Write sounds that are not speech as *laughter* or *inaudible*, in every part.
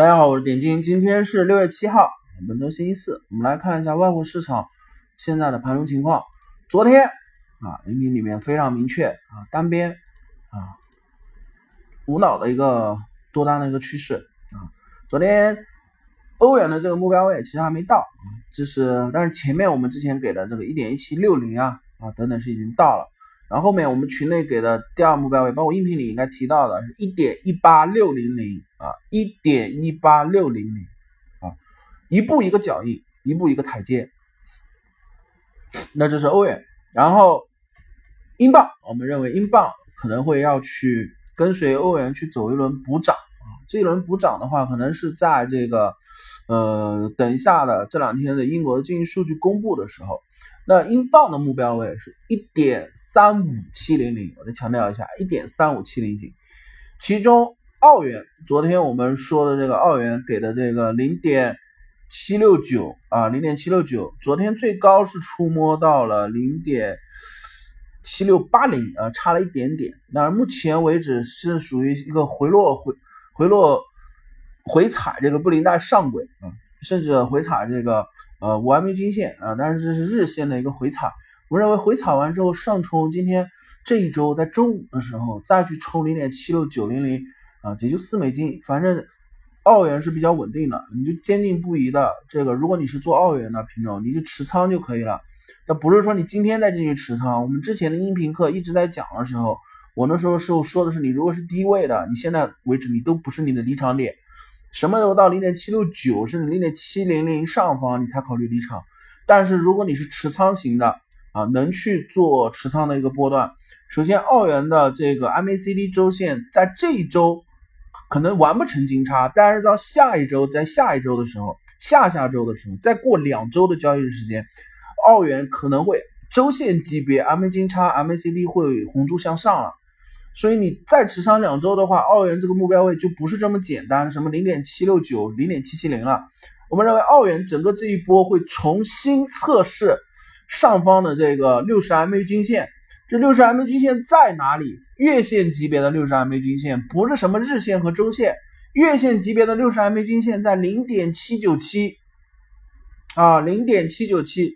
大家好，我是点金，今天是六月七号，本周星期四，我们来看一下外汇市场现在的盘中情况。昨天啊，音频里面非常明确啊，单边啊无脑的一个多单的一个趋势啊。昨天欧元的这个目标位其实还没到，这是但是前面我们之前给的这个一点一七六零啊啊等等是已经到了。然后后面我们群内给的第二目标位，包括音频里应该提到的是一点一八六零零啊，一点一八六零零啊，一步一个脚印，一步一个台阶。那这是欧元，然后英镑，我们认为英镑可能会要去跟随欧元去走一轮补涨，这一轮补涨的话，可能是在这个呃等一下的这两天的英国的经济数据公布的时候。那英镑的目标位是一点三五七零零，我再强调一下，一点三五七零零。其中澳元，昨天我们说的这个澳元给的这个零点七六九啊，零点七六九，昨天最高是触摸到了零点七六八零啊，差了一点点。那目前为止是属于一个回落回回落回踩这个布林带上轨啊，甚至回踩这个。呃，五 MA 均线啊，但是这是日线的一个回踩。我认为回踩完之后上冲，今天这一周在周五的时候再去冲零点七六九零零啊，也就四美金。反正澳元是比较稳定的，你就坚定不移的这个。如果你是做澳元的品种，你就持仓就可以了。那不是说你今天再进去持仓。我们之前的音频课一直在讲的时候，我那时候时候说的是，你如果是低位的，你现在为止你都不是你的离场点。什么时候到零点七六九甚至零点七零零上方，你才考虑离场？但是如果你是持仓型的啊，能去做持仓的一个波段。首先，澳元的这个 MACD 周线在这一周可能完不成金叉，但是到下一周，在下一周的时候，下下周的时候，再过两周的交易时间，澳元可能会周线级别 MA 金叉 MACD 会红柱向上了。所以你再持仓两周的话，澳元这个目标位就不是这么简单，什么零点七六九、零点七七零了。我们认为澳元整个这一波会重新测试上方的这个六十 MA 均线。这六十 MA 均线在哪里？月线级别的六十 MA 均线，不是什么日线和周线。月线级别的六十 MA 均线在零点七九七啊，零点七九七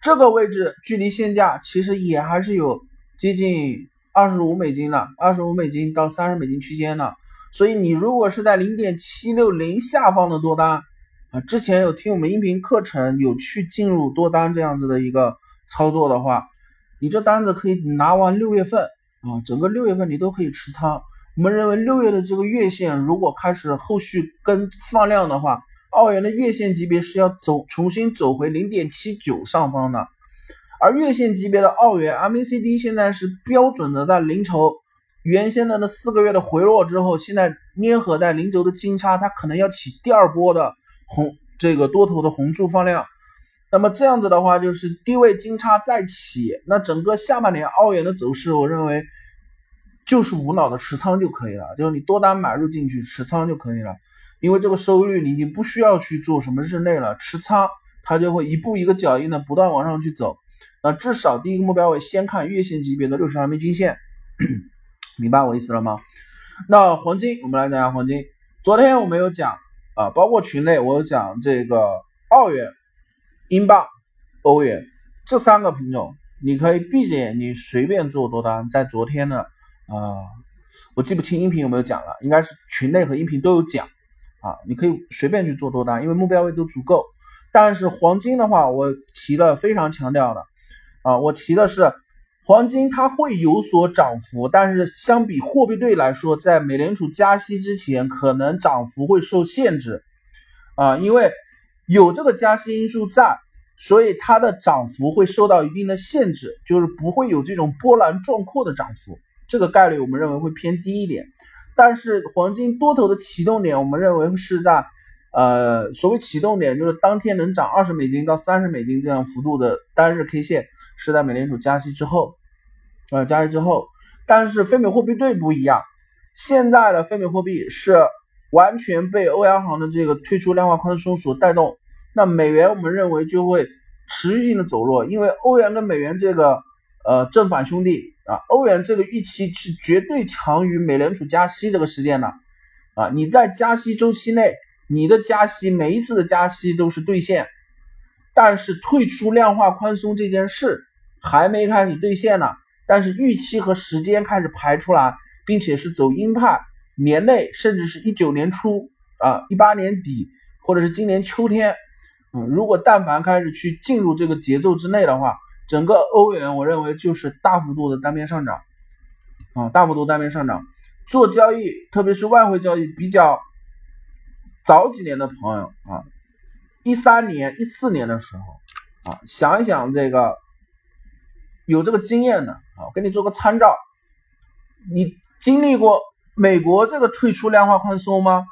这个位置，距离现价其实也还是有接近。二十五美金了，二十五美金到三十美金区间了，所以你如果是在零点七六零下方的多单啊，之前有听我们音频课程有去进入多单这样子的一个操作的话，你这单子可以拿完六月份啊，整个六月份你都可以持仓。我们认为六月的这个月线如果开始后续跟放量的话，澳元的月线级别是要走重新走回零点七九上方的。而月线级别的澳元 MACD 现在是标准的在零轴，原先的那四个月的回落之后，现在粘合在零轴的金叉，它可能要起第二波的红这个多头的红柱放量。那么这样子的话，就是低位金叉再起，那整个下半年澳元的走势，我认为就是无脑的持仓就可以了，就是你多单买入进去持仓就可以了，因为这个收益率你已经不需要去做什么日内了，持仓它就会一步一个脚印的不断往上去走。那至少第一个目标位先看月线级别的六十 MA 均线，*clears throat* 明白我意思了吗？那黄金，我们来讲下黄金。昨天我们有讲啊，包括群内我有讲这个澳元、英镑、欧元这三个品种，你可以闭着眼睛随便做多单。在昨天呢，啊，我记不清音频有没有讲了，应该是群内和音频都有讲啊，你可以随便去做多单，因为目标位都足够。但是黄金的话，我提了非常强调的。啊，我提的是黄金，它会有所涨幅，但是相比货币对来说，在美联储加息之前，可能涨幅会受限制啊，因为有这个加息因素在，所以它的涨幅会受到一定的限制，就是不会有这种波澜壮阔的涨幅，这个概率我们认为会偏低一点。但是黄金多头的启动点，我们认为是在呃，所谓启动点，就是当天能涨二十美金到三十美金这样幅度的单日 K 线。是在美联储加息之后，呃，加息之后，但是非美货币对不一样，现在的非美货币是完全被欧央行的这个退出量化宽松所带动，那美元我们认为就会持续性的走弱，因为欧元跟美元这个呃正反兄弟啊，欧元这个预期是绝对强于美联储加息这个时间的啊，你在加息周期内你的加息每一次的加息都是兑现，但是退出量化宽松这件事还没开始兑现呢。但是预期和时间开始排出来，并且是走鹰派，年内甚至是一九年初啊，一八年底或者是今年秋天，嗯，如果但凡开始去进入这个节奏之内的话，整个欧元我认为就是大幅度的单边上涨啊，大幅度单边上涨。做交易，特别是外汇交易比较早几年的朋友啊，一三年、一四年的时候啊，想一想这个有这个经验的啊，给你做个参照。你经历过美国这个退出量化宽松吗？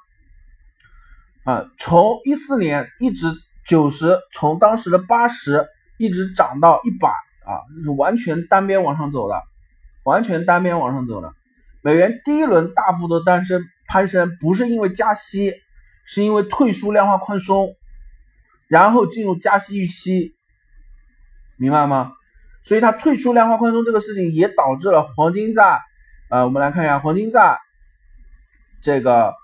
啊，从一四年一直九十，从当时的八十一直涨到一百啊，是完全单边往上走的，完全单边往上走的。美元第一轮大幅的单升攀升，不是因为加息，是因为退出量化宽松，然后进入加息预期，明白吗？所以它退出量化宽松这个事情也导致了黄金在，呃，我们来看一下黄金在，这个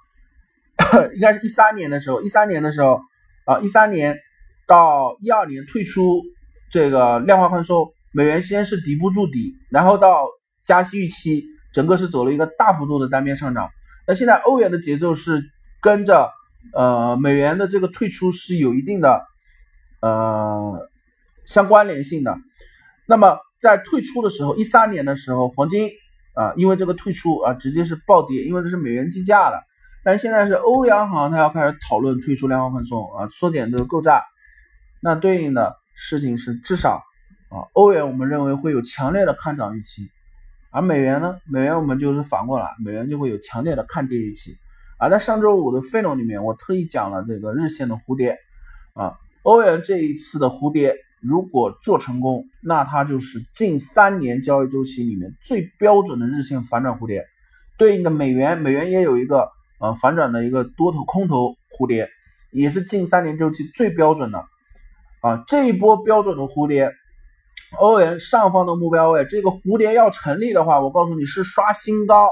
*coughs* 应该是一三年的时候，一三年的时候啊，一三年到一二年退出这个量化宽松，美元先是底部筑底，然后到加息预期。整个是走了一个大幅度的单边上涨，那现在欧元的节奏是跟着呃美元的这个退出是有一定的呃相关联性的。那么在退出的时候，一三年的时候，黄金啊因为这个退出啊直接是暴跌，因为这是美元计价的。但现在是欧央行它要开始讨论退出量化宽松啊缩减这个购债，那对应的事情是至少啊欧元我们认为会有强烈的看涨预期。而美元呢？美元我们就是反过来，美元就会有强烈的看跌预期。而在上周五的费龙里面，我特意讲了这个日线的蝴蝶啊，欧元这一次的蝴蝶如果做成功，那它就是近三年交易周期里面最标准的日线反转蝴蝶。对应的美元，美元也有一个呃反转的一个多头空头蝴蝶，也是近三年周期最标准的啊。这一波标准的蝴蝶。欧元上方的目标位，这个蝴蝶要成立的话，我告诉你是刷新高。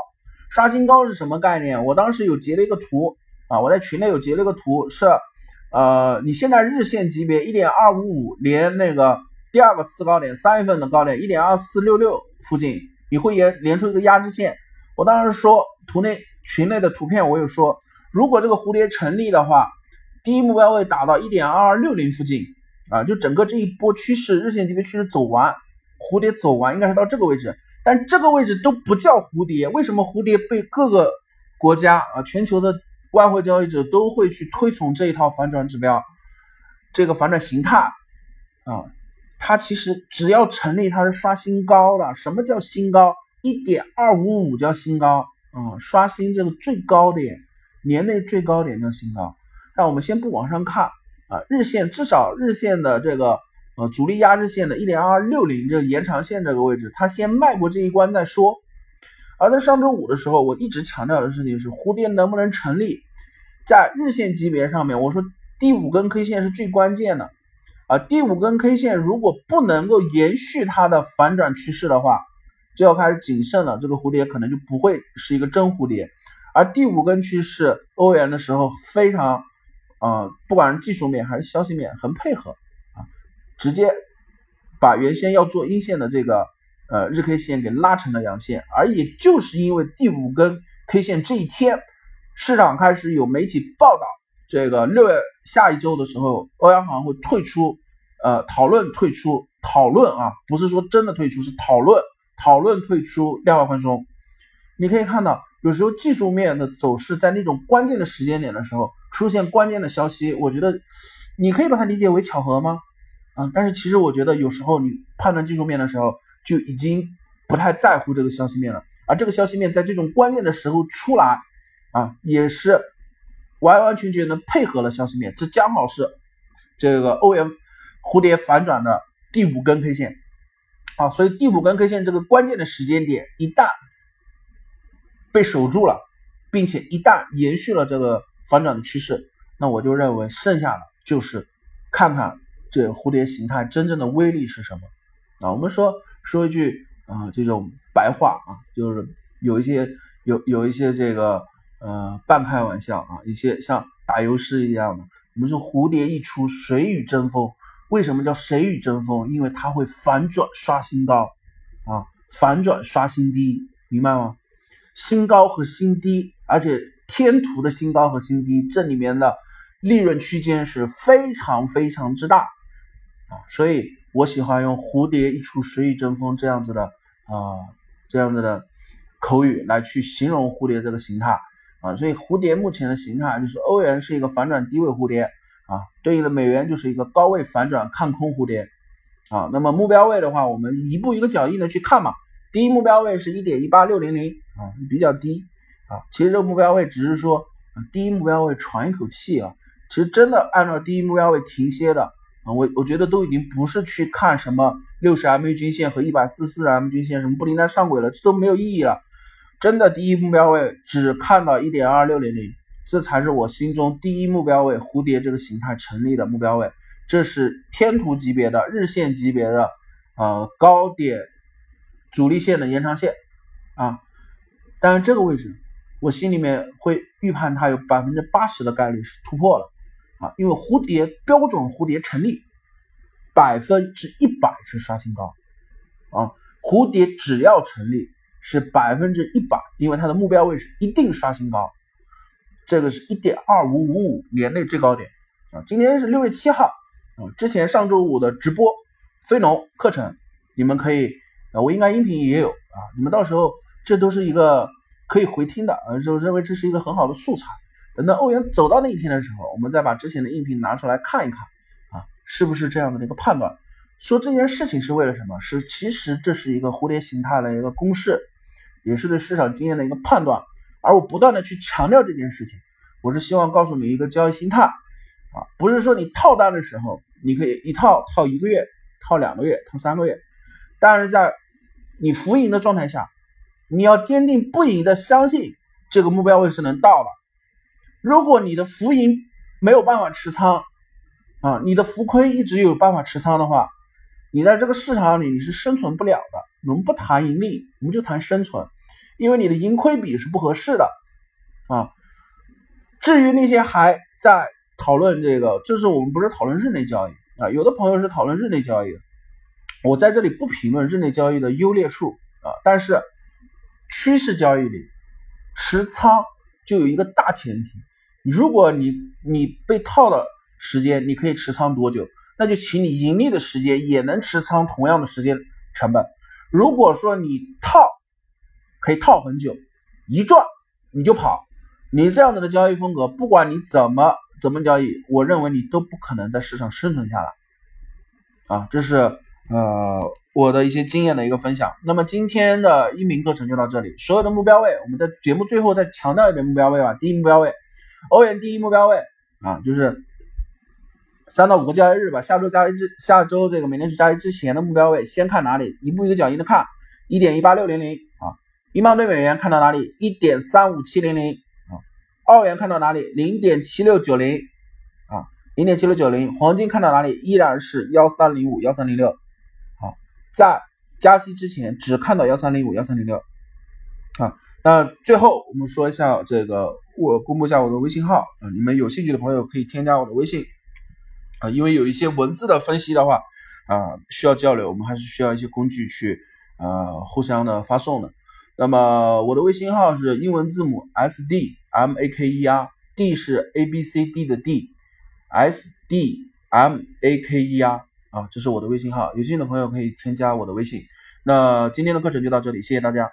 刷新高是什么概念？我当时有截了一个图啊，我在群内有截了一个图，是呃，你现在日线级别一点二五五连那个第二个次高点三月份的高点一点二四六六附近，你会连连出一个压制线。我当时说图内群内的图片，我有说，如果这个蝴蝶成立的话，第一目标位打到一点二二六零附近。啊，就整个这一波趋势，日线级别趋势走完，蝴蝶走完应该是到这个位置，但这个位置都不叫蝴蝶，为什么蝴蝶被各个国家啊，全球的外汇交易者都会去推崇这一套反转指标，这个反转形态啊，它其实只要成立，它是刷新高的。什么叫新高？一点二五五叫新高啊，刷新这个最高点，年内最高点叫新高。但我们先不往上看。啊，日线至少日线的这个呃阻力压制线的一点二六零这个延长线这个位置，它先迈过这一关再说。而在上周五的时候，我一直强调的事情是蝴蝶能不能成立，在日线级别上面，我说第五根 K 线是最关键的啊。第五根 K 线如果不能够延续它的反转趋势的话，就要开始谨慎了，这个蝴蝶可能就不会是一个真蝴蝶。而第五根趋势欧元的时候非常。啊，不管是技术面还是消息面，很配合，直接把原先要做阴线的这个呃日 K 线给拉成了阳线，而也就是因为第五根 K 线这一天，市场开始有媒体报道，这个六月下一周的时候，欧央行会退出，呃，讨论退出，讨论啊，不是说真的退出，是讨论讨论退出量化宽松。你可以看到，有时候技术面的走势在那种关键的时间点的时候。出现关键的消息，我觉得你可以把它理解为巧合吗？啊，但是其实我觉得有时候你判断技术面的时候就已经不太在乎这个消息面了，而这个消息面在这种关键的时候出来啊，也是完完全全的配合了消息面，这刚好是这个欧元蝴蝶反转的第五根 K 线啊，所以第五根 K 线这个关键的时间点一旦被守住了，并且一旦延续了这个。反转的趋势，那我就认为剩下的就是看看这蝴蝶形态真正的威力是什么啊。我们说说一句啊，这种白话啊，就是有一些有有一些这个呃半开玩笑啊，一些像打油诗一样的。我们说蝴蝶一出，谁与争锋？为什么叫谁与争锋？因为它会反转刷新高啊，反转刷新低，明白吗？新高和新低，而且天图的新高和新低，这里面的利润区间是非常非常之大啊，所以我喜欢用蝴蝶一出，谁与争锋这样子的啊，这样子的口语来去形容蝴蝶这个形态。啊，所以蝴蝶目前的形态就是欧元是一个反转低位蝴蝶啊，对应的美元就是一个高位反转看空蝴蝶啊。那么目标位的话，我们一步一个脚印的去看嘛。第一目标位是一点一八六零零啊，比较低啊。其实这个目标位只是说第一目标位喘一口气啊。其实真的按照第一目标位停歇的我我觉得都已经不是去看什么六十 MA 均线和一百四四 M 均线什么布林带上轨了，这都没有意义了。真的第一目标位只看到一点二六零零，这才是我心中第一目标位。蝴蝶这个形态成立的目标位，这是天图级别的日线级别的呃高点主力线的延长线啊。但是这个位置，我心里面会预判它有百分之八十的概率是突破了啊，因为蝴蝶标准蝴蝶成立，百分之一百是刷新高啊，蝴蝶只要成立。是百分之一百，因为它的目标位是一定刷新高，这个是一点二五五五年内最高点啊！今天是六月七号啊，之前上周五的直播非农课程，你们可以啊，我应该音频也有啊，你们到时候这都是一个可以回听的啊，就认为这是一个很好的素材。等到欧元走到那一天的时候，我们再把之前的音频拿出来看一看啊，是不是这样的一个判断？说这件事情是为了什么？是其实这是一个蝴蝶形态的一个公式，也是对市场经验的一个判断。而我不断的去强调这件事情，我是希望告诉你一个交易心态啊，不是说你套单的时候你可以一套套一个月、套两个月、套三个月，但是在你浮盈的状态下，你要坚定不移的相信这个目标位是能到的。如果你的浮盈没有办法持仓啊，你的浮亏一直有办法持仓的话。你在这个市场里你是生存不了的。我们不谈盈利，我们就谈生存，因为你的盈亏比是不合适的啊。至于那些还在讨论这个，就是我们不是讨论日内交易啊。有的朋友是讨论日内交易，我在这里不评论日内交易的优劣数啊。但是趋势交易里持仓就有一个大前提，如果你你被套的时间，你可以持仓多久？那就请你盈利的时间也能持仓同样的时间成本。如果说你套可以套很久，一赚你就跑，你这样子的交易风格，不管你怎么怎么交易，我认为你都不可能在市场生存下来。啊，这是呃我的一些经验的一个分享。那么今天的音频课程就到这里，所有的目标位，我们在节目最后再强调一遍目标位吧。第一目标位，欧元第一目标位啊，就是。三到五个交易日吧，下周交易之下周这个美联储交易之前的目标位，先看哪里？一步一个脚印的看，一点一八六零零啊，英镑兑美元看到哪里？一点三五七零零啊，澳元看到哪里？零点七六九零啊，零点七六九零，黄金看到哪里？依然是幺三零五幺三零六，好，在加息之前只看到幺三零五幺三零六啊。那最后我们说一下这个，我公布一下我的微信号啊，你们有兴趣的朋友可以添加我的微信。啊，因为有一些文字的分析的话，啊，需要交流，我们还是需要一些工具去，呃，互相的发送的。那么我的微信号是英文字母 S D M A K E R，D 是 A B C D 的 D，S D M A K E R，啊，这是我的微信号，有兴趣的朋友可以添加我的微信。那今天的课程就到这里，谢谢大家。